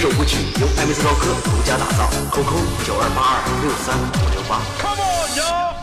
首舞曲由艾米斯高科独家打造，QQ 九二八二六三五六八。Come on!